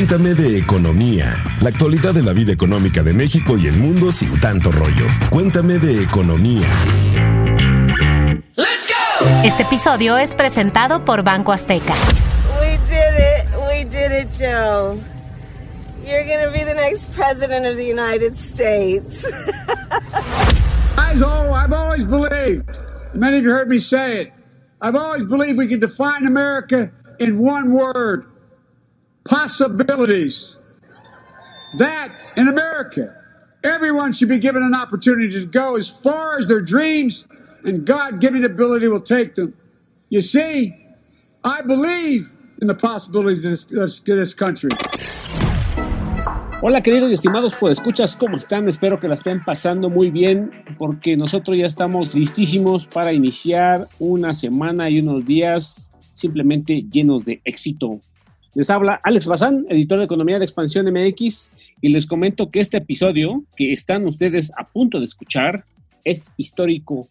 Cuéntame de economía, la actualidad de la vida económica de México y el mundo sin tanto rollo. Cuéntame de economía. Este episodio es presentado por Banco Azteca. We did it. We did it, Joe. You're going to be the next president of the United States. Guys, oh, I've always believed, many of you heard me say it, I've always believed we can define America in one word possibilities. That in America, everyone should be given an opportunity to go as far as their dreams and God given ability will take them. You see, I believe in the possibilities of this, of this country. Hola queridos y estimados por escuchas, ¿cómo están? Espero que la estén pasando muy bien porque nosotros ya estamos listísimos para iniciar una semana y unos días simplemente llenos de éxito. Les habla Alex Bazán, editor de Economía de Expansión MX, y les comento que este episodio que están ustedes a punto de escuchar es histórico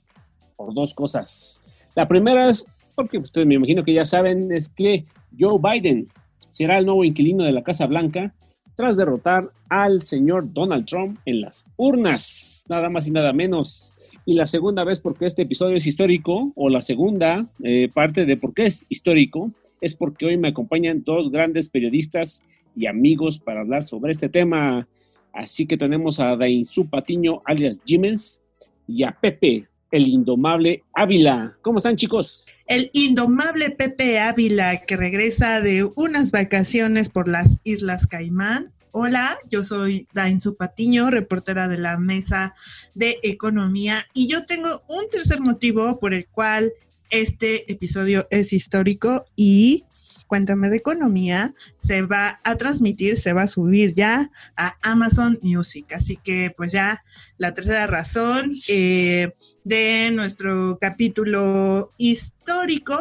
por dos cosas. La primera es, porque ustedes me imagino que ya saben, es que Joe Biden será el nuevo inquilino de la Casa Blanca tras derrotar al señor Donald Trump en las urnas, nada más y nada menos. Y la segunda vez porque este episodio es histórico, o la segunda eh, parte de por qué es histórico, es porque hoy me acompañan dos grandes periodistas y amigos para hablar sobre este tema. Así que tenemos a Dainzú Patiño, alias Jiménez, y a Pepe, el indomable Ávila. ¿Cómo están, chicos? El indomable Pepe Ávila, que regresa de unas vacaciones por las Islas Caimán. Hola, yo soy Dainzú Patiño, reportera de la Mesa de Economía, y yo tengo un tercer motivo por el cual este episodio es histórico y Cuéntame de Economía se va a transmitir, se va a subir ya a Amazon Music. Así que pues ya la tercera razón eh, de nuestro capítulo histórico.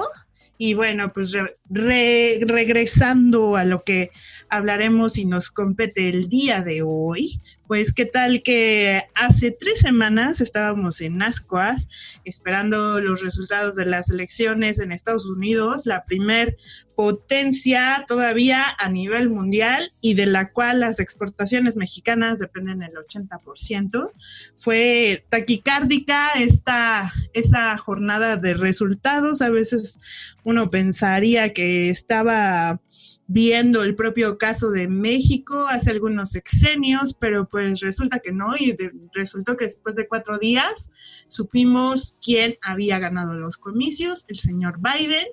Y bueno, pues regresando a lo que hablaremos y nos compete el día de hoy, pues qué tal que hace tres semanas estábamos en Ascuas esperando los resultados de las elecciones en Estados Unidos, la primer potencia todavía a nivel mundial y de la cual las exportaciones mexicanas dependen el 80%. Fue taquicárdica esta, esta jornada de resultados. A veces uno pensaría que estaba viendo el propio caso de México hace algunos sexenios, pero pues resulta que no, y resultó que después de cuatro días supimos quién había ganado los comicios, el señor Biden.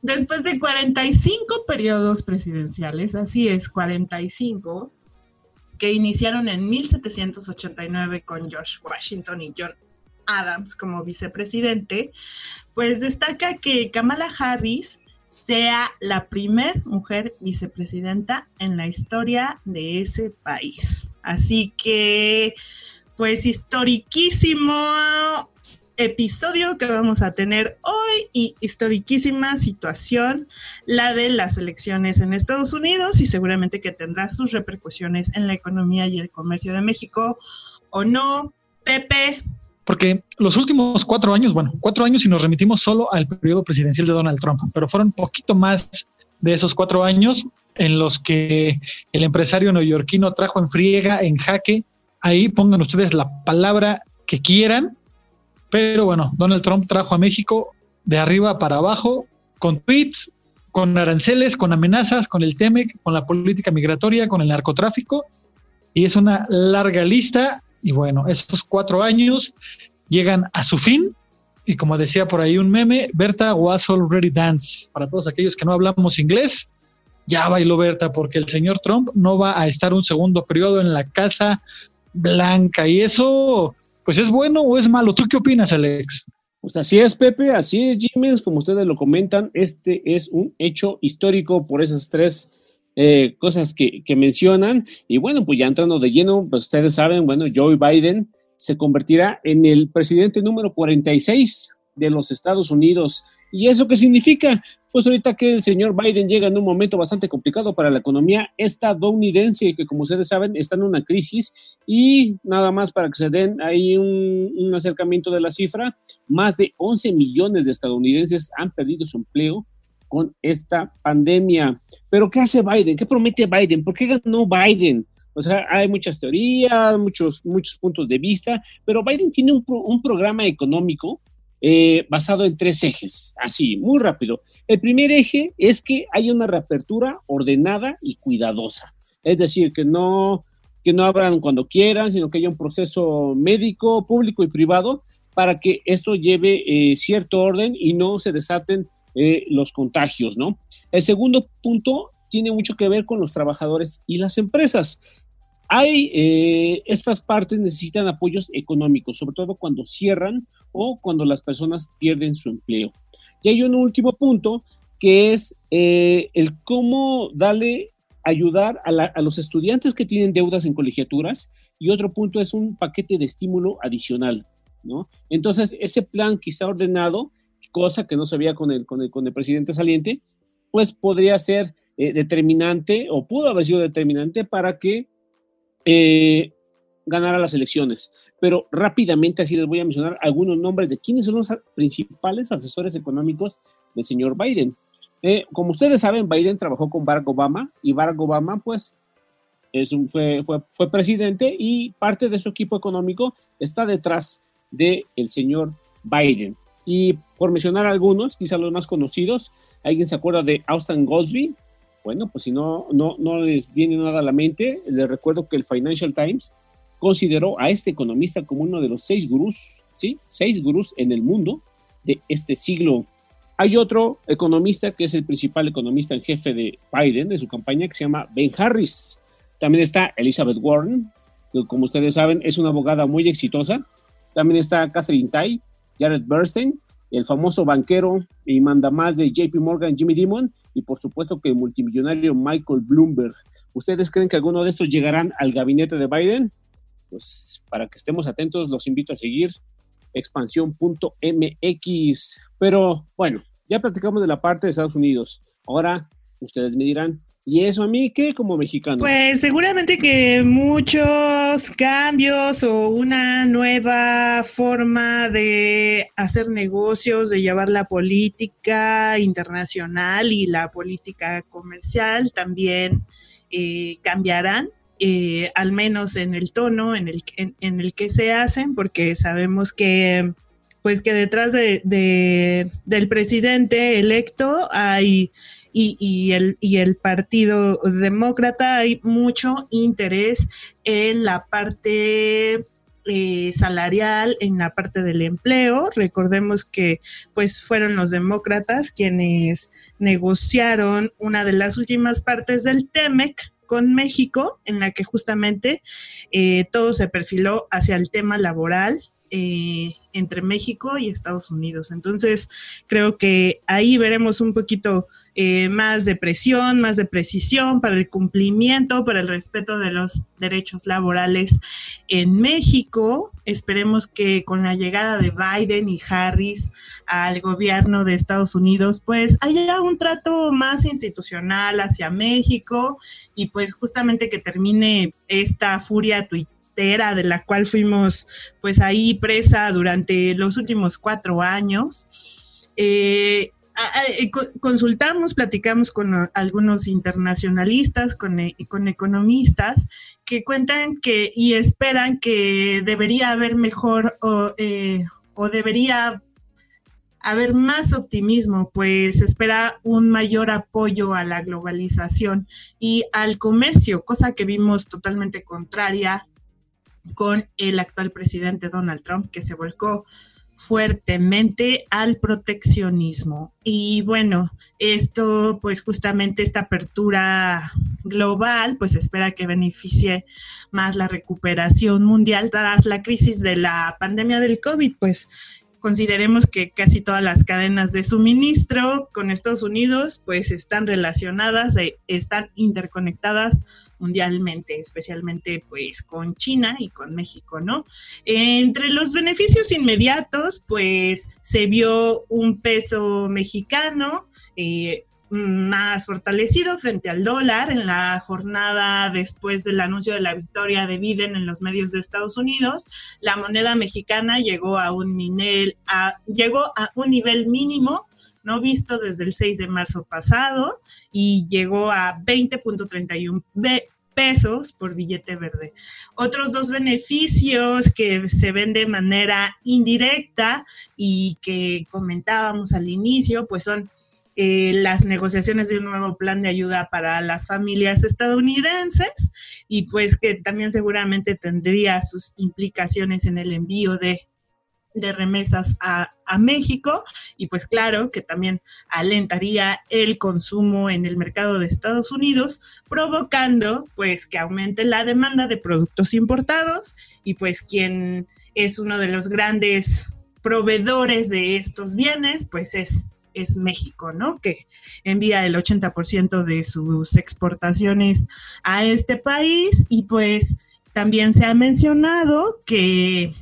Después de 45 periodos presidenciales, así es, 45, que iniciaron en 1789 con George Washington y John Adams como vicepresidente, pues destaca que Kamala Harris sea la primer mujer vicepresidenta en la historia de ese país. Así que, pues, historiquísimo episodio que vamos a tener hoy y historiquísima situación, la de las elecciones en Estados Unidos y seguramente que tendrá sus repercusiones en la economía y el comercio de México o no. Pepe, porque los últimos cuatro años, bueno, cuatro años y nos remitimos solo al periodo presidencial de Donald Trump, pero fueron poquito más de esos cuatro años en los que el empresario neoyorquino trajo en friega, en jaque, ahí pongan ustedes la palabra que quieran, pero bueno, Donald Trump trajo a México de arriba para abajo con tweets, con aranceles, con amenazas, con el TEMEC, con la política migratoria, con el narcotráfico, y es una larga lista y bueno, esos cuatro años llegan a su fin. Y como decía por ahí un meme, Berta was already dance. Para todos aquellos que no hablamos inglés, ya bailó Berta, porque el señor Trump no va a estar un segundo periodo en la Casa Blanca. Y eso, pues es bueno o es malo. ¿Tú qué opinas, Alex? Pues así es, Pepe, así es, Jiménez, como ustedes lo comentan, este es un hecho histórico por esas tres eh, cosas que, que, mencionan. Y bueno, pues ya entrando de lleno, pues ustedes saben, bueno, Joe Biden se convertirá en el presidente número 46 de los Estados Unidos. ¿Y eso qué significa? Pues ahorita que el señor Biden llega en un momento bastante complicado para la economía estadounidense, que como ustedes saben está en una crisis y nada más para que se den ahí un, un acercamiento de la cifra, más de 11 millones de estadounidenses han perdido su empleo con esta pandemia. Pero ¿qué hace Biden? ¿Qué promete Biden? ¿Por qué ganó Biden? O sea, hay muchas teorías, muchos, muchos puntos de vista, pero Biden tiene un, un programa económico eh, basado en tres ejes, así, muy rápido. El primer eje es que haya una reapertura ordenada y cuidadosa, es decir, que no, que no abran cuando quieran, sino que haya un proceso médico, público y privado para que esto lleve eh, cierto orden y no se desaten eh, los contagios, ¿no? El segundo punto tiene mucho que ver con los trabajadores y las empresas. Hay, eh, estas partes necesitan apoyos económicos, sobre todo cuando cierran o cuando las personas pierden su empleo. Y hay un último punto que es el cómo darle ayudar a, a, los estudiantes que tienen deudas en colegiaturas y otro punto es un paquete de estímulo adicional. Entonces, ese plan quizá ordenado, cosa que no se veía con el, con el, presidente saliente, pues podría ser eh, determinante o pudo haber sido determinante para que eh, ganara las elecciones. Pero rápidamente, así les voy a mencionar algunos nombres de quiénes son los principales asesores económicos del señor Biden. Eh, como ustedes saben, Biden trabajó con Barack Obama y Barack Obama, pues, es un, fue, fue, fue presidente y parte de su equipo económico está detrás del el señor Biden. Y por mencionar algunos, quizá los más conocidos, ¿alguien se acuerda de Austin Goldsby? Bueno, pues si no, no, no les viene nada a la mente, les recuerdo que el Financial Times consideró a este economista como uno de los seis gurús, ¿sí? Seis gurús en el mundo de este siglo. Hay otro economista que es el principal economista en jefe de Biden, de su campaña, que se llama Ben Harris. También está Elizabeth Warren, que como ustedes saben es una abogada muy exitosa también está Catherine Tai, Jared Bernstein, el famoso banquero y mandamás de JP Morgan, Jimmy Dimon, y por supuesto que el multimillonario Michael Bloomberg. ¿Ustedes creen que alguno de estos llegarán al gabinete de Biden? Pues para que estemos atentos, los invito a seguir expansión.mx. Pero bueno, ya platicamos de la parte de Estados Unidos. Ahora ustedes me dirán, ¿Y eso a mí qué como mexicano? Pues seguramente que muchos cambios o una nueva forma de hacer negocios, de llevar la política internacional y la política comercial también eh, cambiarán. Eh, al menos en el tono en el, en, el que se hacen, porque sabemos que pues que detrás de, del presidente electo hay y, el, y el Partido Demócrata hay mucho interés en la parte eh, salarial, en la parte del empleo. Recordemos que pues fueron los demócratas quienes negociaron una de las últimas partes del TEMEC con México, en la que justamente eh, todo se perfiló hacia el tema laboral. Eh, entre México y Estados Unidos. Entonces, creo que ahí veremos un poquito eh, más de presión, más de precisión para el cumplimiento, para el respeto de los derechos laborales en México. Esperemos que con la llegada de Biden y Harris al gobierno de Estados Unidos, pues haya un trato más institucional hacia México y pues justamente que termine esta furia tuitera de la cual fuimos pues ahí presa durante los últimos cuatro años. Eh, consultamos, platicamos con algunos internacionalistas, con, e, con economistas, que cuentan que y esperan que debería haber mejor o, eh, o debería haber más optimismo, pues espera un mayor apoyo a la globalización y al comercio, cosa que vimos totalmente contraria con el actual presidente Donald Trump, que se volcó fuertemente al proteccionismo. Y bueno, esto pues justamente esta apertura global pues espera que beneficie más la recuperación mundial tras la crisis de la pandemia del COVID, pues consideremos que casi todas las cadenas de suministro con Estados Unidos pues están relacionadas, e están interconectadas mundialmente, especialmente pues con China y con México, ¿no? Entre los beneficios inmediatos, pues se vio un peso mexicano, eh, más fortalecido frente al dólar en la jornada después del anuncio de la victoria de Biden en los medios de Estados Unidos. La moneda mexicana llegó a un, a, llegó a un nivel mínimo no visto desde el 6 de marzo pasado y llegó a 20.31 pesos por billete verde. Otros dos beneficios que se ven de manera indirecta y que comentábamos al inicio, pues son eh, las negociaciones de un nuevo plan de ayuda para las familias estadounidenses y pues que también seguramente tendría sus implicaciones en el envío de de remesas a, México y pues claro que también alentaría el consumo en el mercado de Estados Unidos, provocando pues que aumente la demanda de productos importados y pues quien es uno de los grandes proveedores de estos bienes pues es es México, ¿no? Que envía el 80% de sus exportaciones a este país y pues también se ha mencionado que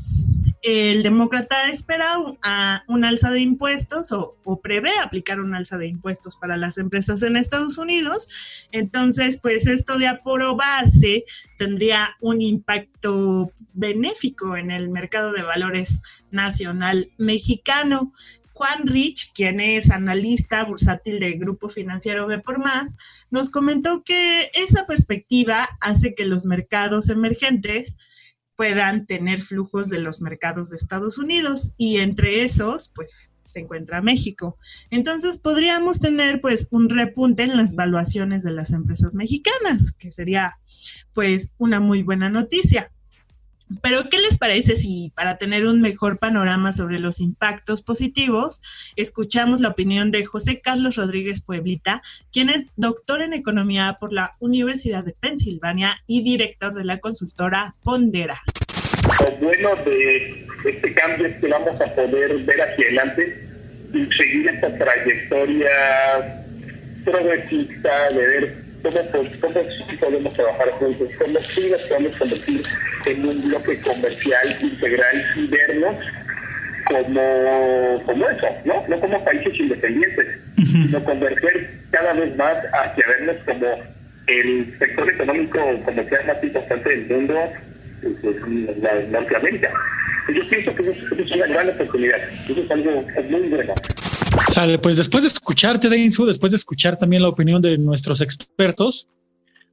el demócrata espera un, alza de impuestos o, prevé aplicar un alza de impuestos para las empresas en Estados Unidos. Entonces, pues esto de aprobarse tendría un impacto benéfico en el mercado de valores nacional mexicano. Juan Rich, quien es analista bursátil del Grupo Financiero B por Más, nos comentó que esa perspectiva hace que los mercados emergentes puedan tener flujos de los mercados de Estados Unidos y entre esos, pues se encuentra México. Entonces podríamos tener pues un repunte en las valuaciones de las empresas mexicanas, que sería pues una muy buena noticia. Pero, ¿qué les parece si para tener un mejor panorama sobre los impactos positivos, escuchamos la opinión de José Carlos Rodríguez Pueblita, quien es doctor en economía por la Universidad de Pensilvania y director de la consultora Pondera? Lo bueno de este cambio es que vamos a poder ver hacia adelante y seguir esta trayectoria progresista de ver cómo, cómo sí podemos trabajar juntos, cómo sí nos podemos convertir en un bloque comercial integral y vernos como, como eso, ¿no? No como países independientes, sino converger cada vez más hacia vernos como el sector económico comercial más importante del mundo, pues, la, Norteamérica. Yo pienso que eso, es una gran oportunidad, eso es algo muy bueno. Sale, pues después de escucharte, Deinsu, después de escuchar también la opinión de nuestros expertos,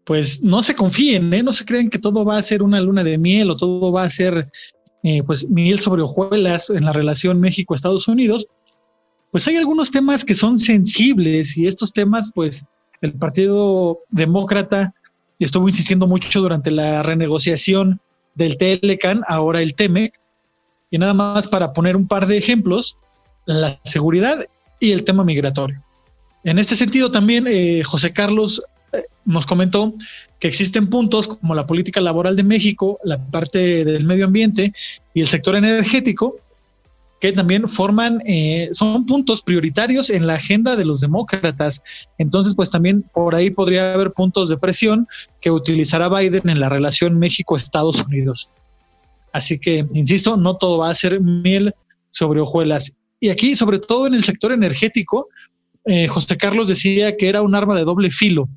pues no se confíen, ¿eh? no se creen que todo va a ser una luna de miel o todo va a ser eh, pues miel sobre hojuelas en la relación México-Estados Unidos. Pues hay algunos temas que son sensibles y estos temas, pues el Partido Demócrata estuvo insistiendo mucho durante la renegociación del Telecan, ahora el TEMEC, y nada más para poner un par de ejemplos, la seguridad y el tema migratorio. En este sentido, también eh, José Carlos eh, nos comentó que existen puntos como la política laboral de México, la parte del medio ambiente y el sector energético, que también forman, eh, son puntos prioritarios en la agenda de los demócratas. Entonces, pues también por ahí podría haber puntos de presión que utilizará Biden en la relación México-Estados Unidos. Así que, insisto, no todo va a ser miel sobre hojuelas. Y aquí, sobre todo en el sector energético, eh, José Carlos decía que era un arma de doble filo,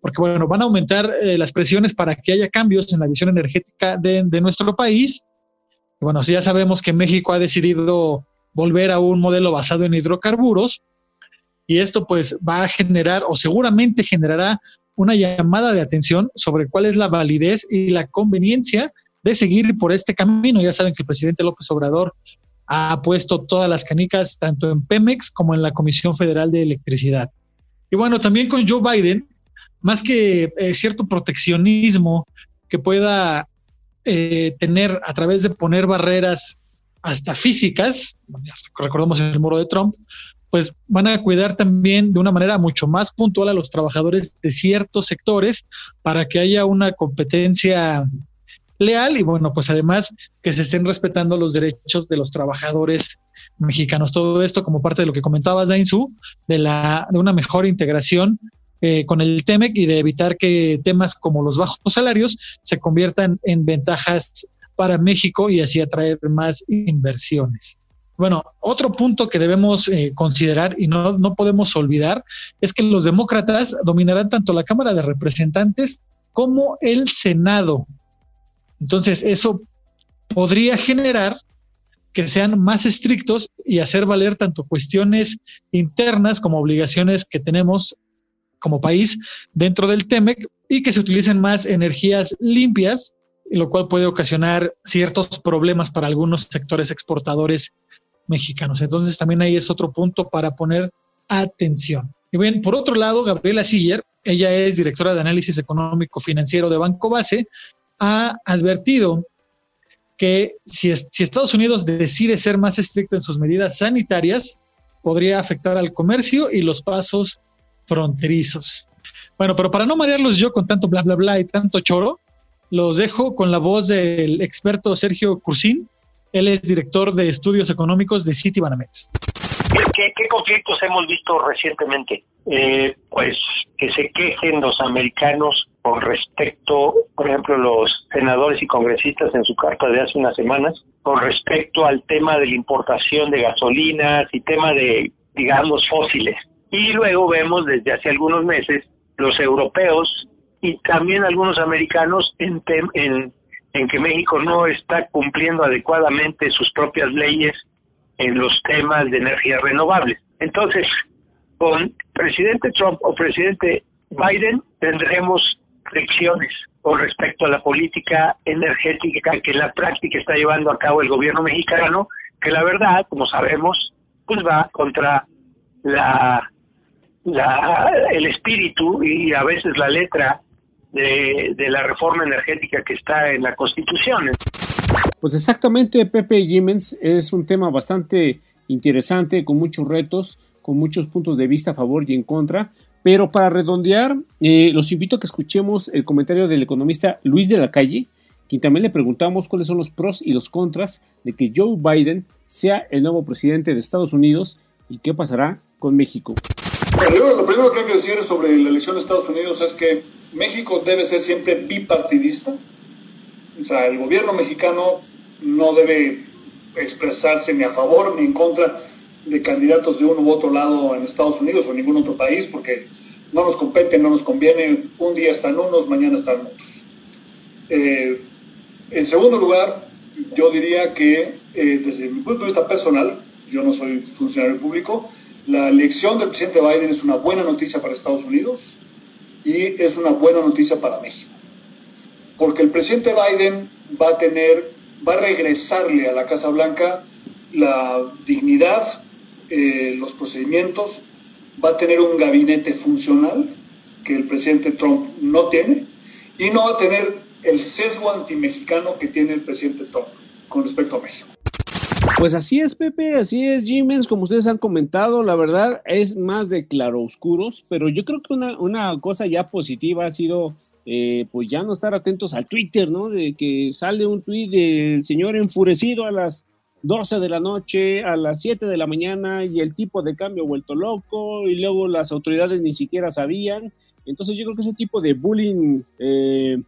porque bueno, van a aumentar eh, las presiones para que haya cambios en la visión energética de, nuestro país. Bueno, si ya sabemos que México ha decidido volver a un modelo basado en hidrocarburos, y esto pues va a generar o seguramente generará una llamada de atención sobre cuál es la validez y la conveniencia de seguir por este camino. Ya saben que el presidente López Obrador ha puesto todas las canicas tanto en Pemex como en la Comisión Federal de Electricidad. Y bueno, también con Joe Biden, más que eh, cierto proteccionismo que pueda eh, tener a través de poner barreras hasta físicas, recordamos el muro de Trump, pues van a cuidar también de una manera mucho más puntual a los trabajadores de ciertos sectores para que haya una competencia leal y bueno, pues además que se estén respetando los derechos de los trabajadores mexicanos. Todo esto como parte de lo que comentabas, Dainzu, de, la, de una mejor integración eh, con el TEMEC y de evitar que temas como los bajos salarios se conviertan en ventajas para México y así atraer más inversiones. Bueno, otro punto que debemos eh, considerar y no, no podemos olvidar es que los demócratas dominarán tanto la Cámara de Representantes como el Senado. Entonces, eso podría generar que sean más estrictos y hacer valer tanto cuestiones internas como obligaciones que tenemos como país dentro del TEMEC y que se utilicen más energías limpias, lo cual puede ocasionar ciertos problemas para algunos sectores exportadores mexicanos. Entonces también ahí es otro punto para poner atención. Y bien, por otro lado, Gabriela Siller, ella es directora de análisis económico financiero de Banco Base, ha advertido que si, si Estados Unidos decide ser más estricto en sus medidas sanitarias, podría afectar al comercio y los pasos fronterizos. Bueno, pero para no marearlos yo con tanto bla, bla, bla y tanto choro, los dejo con la voz del experto Sergio Cursín. Él es director de estudios económicos de Citibanamex. ¿Qué, ¿Qué, conflictos hemos visto recientemente? Eh, pues que se quejen los americanos con respecto, por ejemplo, los senadores y congresistas en su carta de hace unas semanas, con respecto al tema de la importación de gasolinas y tema de, digamos, fósiles. Y luego vemos desde hace algunos meses los europeos y también algunos americanos en, en, en que México no está cumpliendo adecuadamente sus propias leyes en los temas de energías renovables. Entonces, con presidente Trump o presidente Biden tendremos lecciones con respecto a la política energética que en la práctica está llevando a cabo el gobierno mexicano, que la verdad, como sabemos, pues va contra la, el espíritu y a veces la letra de la reforma energética que está en la Constitución. Pues exactamente, Pepe Jiménez es un tema bastante interesante, con muchos retos, con muchos puntos de vista a favor y en contra. Pero para redondear, eh, los invito a que escuchemos el comentario del economista Luis de la Calle, quien también le preguntamos cuáles son los pros y los contras de que Joe Biden sea el nuevo presidente de Estados Unidos y qué pasará con México. lo primero que hay que decir sobre la elección de Estados Unidos es que México debe ser siempre bipartidista o sea, el gobierno mexicano no debe expresarse ni a favor ni en contra de candidatos de uno u otro lado en Estados Unidos o en ningún otro país, porque no nos compete, no nos conviene. Un día están unos, mañana están otros. Eh, en segundo lugar, yo diría que eh, desde mi punto de vista personal, yo no soy funcionario público, la elección del presidente Biden es una buena noticia para Estados Unidos y es una buena noticia para México porque el presidente Biden va a tener, va a regresarle a la Casa Blanca la dignidad, eh, los procedimientos, va a tener un gabinete funcional que el presidente Trump no tiene y no va a tener el sesgo antimexicano que tiene el presidente Trump con respecto a México. Pues así es, Pepe, así es, Jiménez, como ustedes han comentado, la verdad es más de claroscuros, pero yo creo que una, una cosa ya positiva ha sido eh, pues ya no estar atentos al Twitter, ¿no? De que sale un tweet del señor enfurecido a las 12 de la noche, a las 7 de la mañana y el tipo de cambio vuelto loco y luego las autoridades ni siquiera sabían. Entonces yo creo que ese tipo de bullying eh,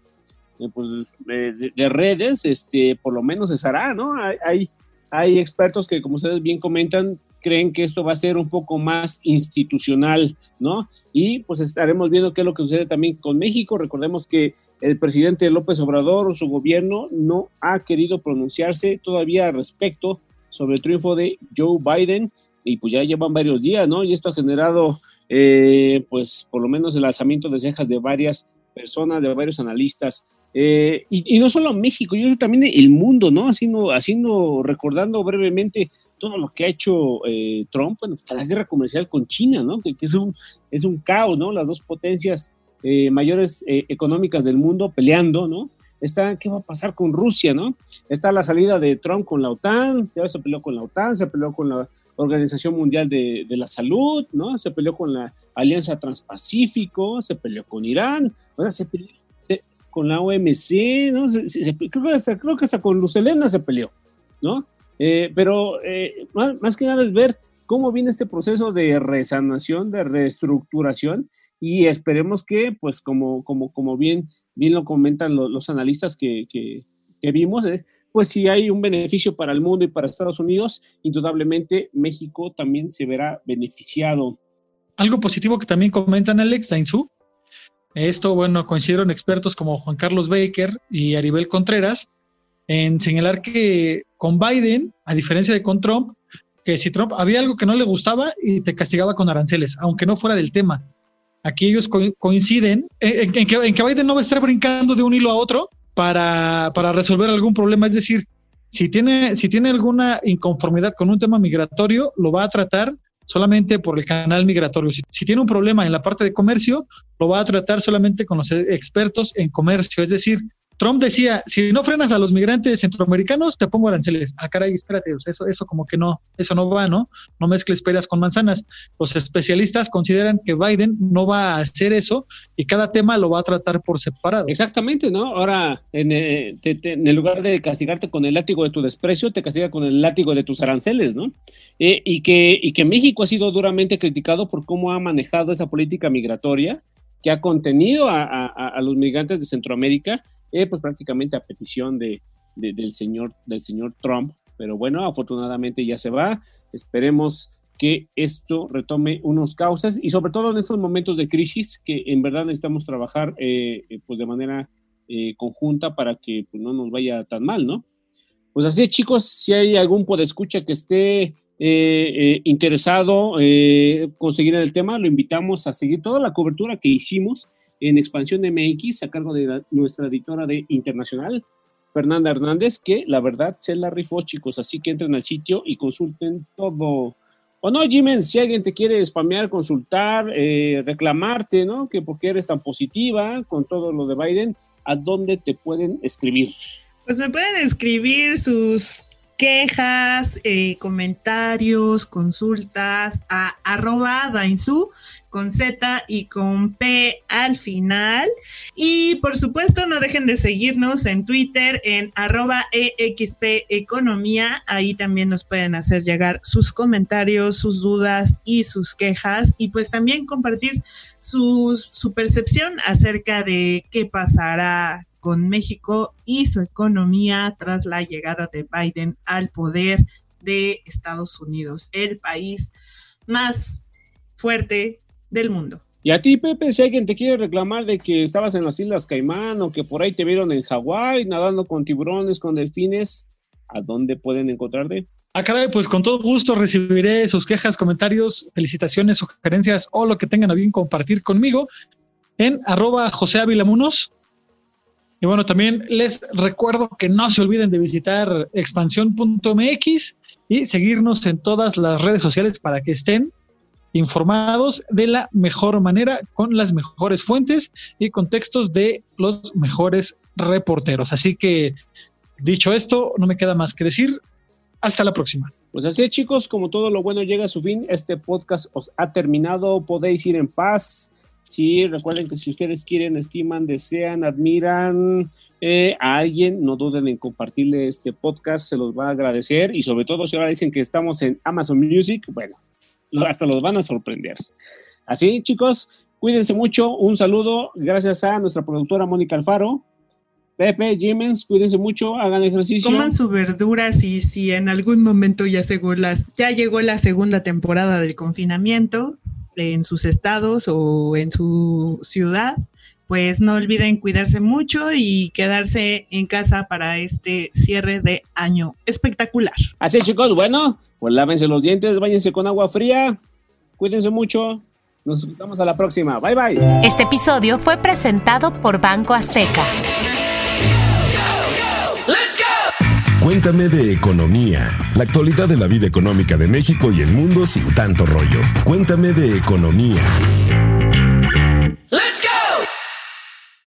eh, pues, de, redes, este, por lo menos cesará, ¿no? hay, hay expertos que, como ustedes bien comentan, creen que esto va a ser un poco más institucional, ¿no? Y pues estaremos viendo qué es lo que sucede también con México. Recordemos que el presidente López Obrador o su gobierno no ha querido pronunciarse todavía al respecto sobre el triunfo de Joe Biden y pues ya llevan varios días, ¿no? Y esto ha generado eh, pues por lo menos el lanzamiento de cejas de varias personas, de varios analistas. Eh, y, no solo México, yo creo también el mundo, ¿no? Haciendo, haciendo, recordando brevemente todo lo que ha hecho eh, Trump, bueno, está la guerra comercial con China, ¿no? Que, es, un, es un caos, ¿no? Las dos potencias eh, mayores eh, económicas del mundo peleando, ¿no? Está, ¿qué va a pasar con Rusia, no? Está la salida de Trump con la OTAN, ya se peleó con la OTAN, se peleó con la Organización Mundial de, la Salud, ¿no? Se peleó con la Alianza Transpacífico, se peleó con Irán, se peleó con la OMC, ¿no? creo, que hasta, creo que hasta con Lucelena se peleó, ¿no? Eh, pero eh, más, que nada es ver cómo viene este proceso de resanación, de reestructuración y esperemos que, pues como, como, como bien, bien lo comentan los, analistas que, que, vimos, pues si hay un beneficio para el mundo y para Estados Unidos, indudablemente México también se verá beneficiado. Algo positivo que también comentan Alex Dainzú, esto, bueno, coincidieron expertos como Juan Carlos Baker y Aribel Contreras en señalar que con Biden, a diferencia de con Trump, que si Trump había algo que no le gustaba y te castigaba con aranceles, aunque no fuera del tema. Aquí ellos coinciden en, que, en, que, Biden no va a estar brincando de un hilo a otro para, para resolver algún problema. Es decir, si tiene, si tiene alguna inconformidad con un tema migratorio, lo va a tratar solamente por el canal migratorio. Si, tiene un problema en la parte de comercio, lo va a tratar solamente con los expertos en comercio. Es decir, Trump decía, si no frenas a los migrantes centroamericanos, te pongo aranceles. Ah, caray, espérate, eso, eso como que no, eso no va, ¿no? No mezcles peras con manzanas. Los especialistas consideran que Biden no va a hacer eso y cada tema lo va a tratar por separado. Exactamente, ¿no? Ahora, en, eh, el lugar de castigarte con el látigo de tu desprecio, te castiga con el látigo de tus aranceles, ¿no? Eh, y, que, y que México ha sido duramente criticado por cómo ha manejado esa política migratoria que ha contenido a los migrantes de Centroamérica eh, pues prácticamente a petición de, del, señor, del señor Trump. Pero bueno, afortunadamente ya se va. Esperemos que esto retome unos causas y sobre todo en estos momentos de crisis que en verdad necesitamos trabajar eh, eh, pues de manera conjunta para que pues, no nos vaya tan mal, ¿no? Pues así es, chicos, si hay algún podescucha que esté interesado en conseguir el tema, lo invitamos a seguir toda la cobertura que hicimos en Expansión MX a cargo de nuestra editora de Internacional, Fernanda Hernández, que la verdad se la rifó, chicos. Así que entren al sitio y consulten todo. O no, Jiménez, si alguien te quiere spamear, consultar, eh, reclamarte, ¿no? Que porque eres tan positiva con todo lo de Biden, ¿a dónde te pueden escribir? Pues me pueden escribir sus quejas, eh, comentarios, consultas a arroba dainzu con Z y con P al final. Y por supuesto, no dejen de seguirnos en Twitter en arroba EXP Economía. Ahí también nos pueden hacer llegar sus comentarios, sus dudas y sus quejas. Y pues también compartir su, su percepción acerca de qué pasará con México y su economía tras la llegada de Biden al poder de Estados Unidos, el país más fuerte del mundo. Y a ti, Pepe, si alguien te quiere reclamar de que estabas en las Islas Caimán o que por ahí te vieron en Hawái nadando con tiburones, con delfines, ¿a dónde pueden encontrarte? Ah, caray, pues con todo gusto recibiré sus quejas, comentarios, felicitaciones, sugerencias o lo que tengan a bien compartir conmigo en arroba José Avilamunos. Y bueno, también les recuerdo que no se olviden de visitar expansión.mx y seguirnos en todas las redes sociales para que estén informados de la mejor manera, con las mejores fuentes y contextos de los mejores reporteros. Así que, dicho esto, no me queda más que decir. Hasta la próxima. Pues así es, chicos, como todo lo bueno llega a su fin, este podcast os ha terminado, podéis ir en paz. Sí, recuerden que si ustedes quieren, estiman, desean, admiran eh, a alguien, no duden en compartirle este podcast, se los va a agradecer y sobre todo si ahora dicen que estamos en Amazon Music, bueno, hasta los van a sorprender. Así, chicos, cuídense mucho. Un saludo. Gracias a nuestra productora Mónica Alfaro. Pepe, Jiménez, cuídense mucho, hagan ejercicio. Coman su verdura si, si en algún momento ya, las, ya llegó la segunda temporada del confinamiento en sus estados o en su ciudad, pues no olviden cuidarse mucho y quedarse en casa para este cierre de año espectacular. Así chicos, bueno, pues lávense los dientes, váyanse con agua fría, cuídense mucho. Nos vemos a la próxima. Bye bye. Este episodio fue presentado por Banco Azteca. Cuéntame de economía, la actualidad de la vida económica de México y el mundo sin tanto rollo. Cuéntame de economía.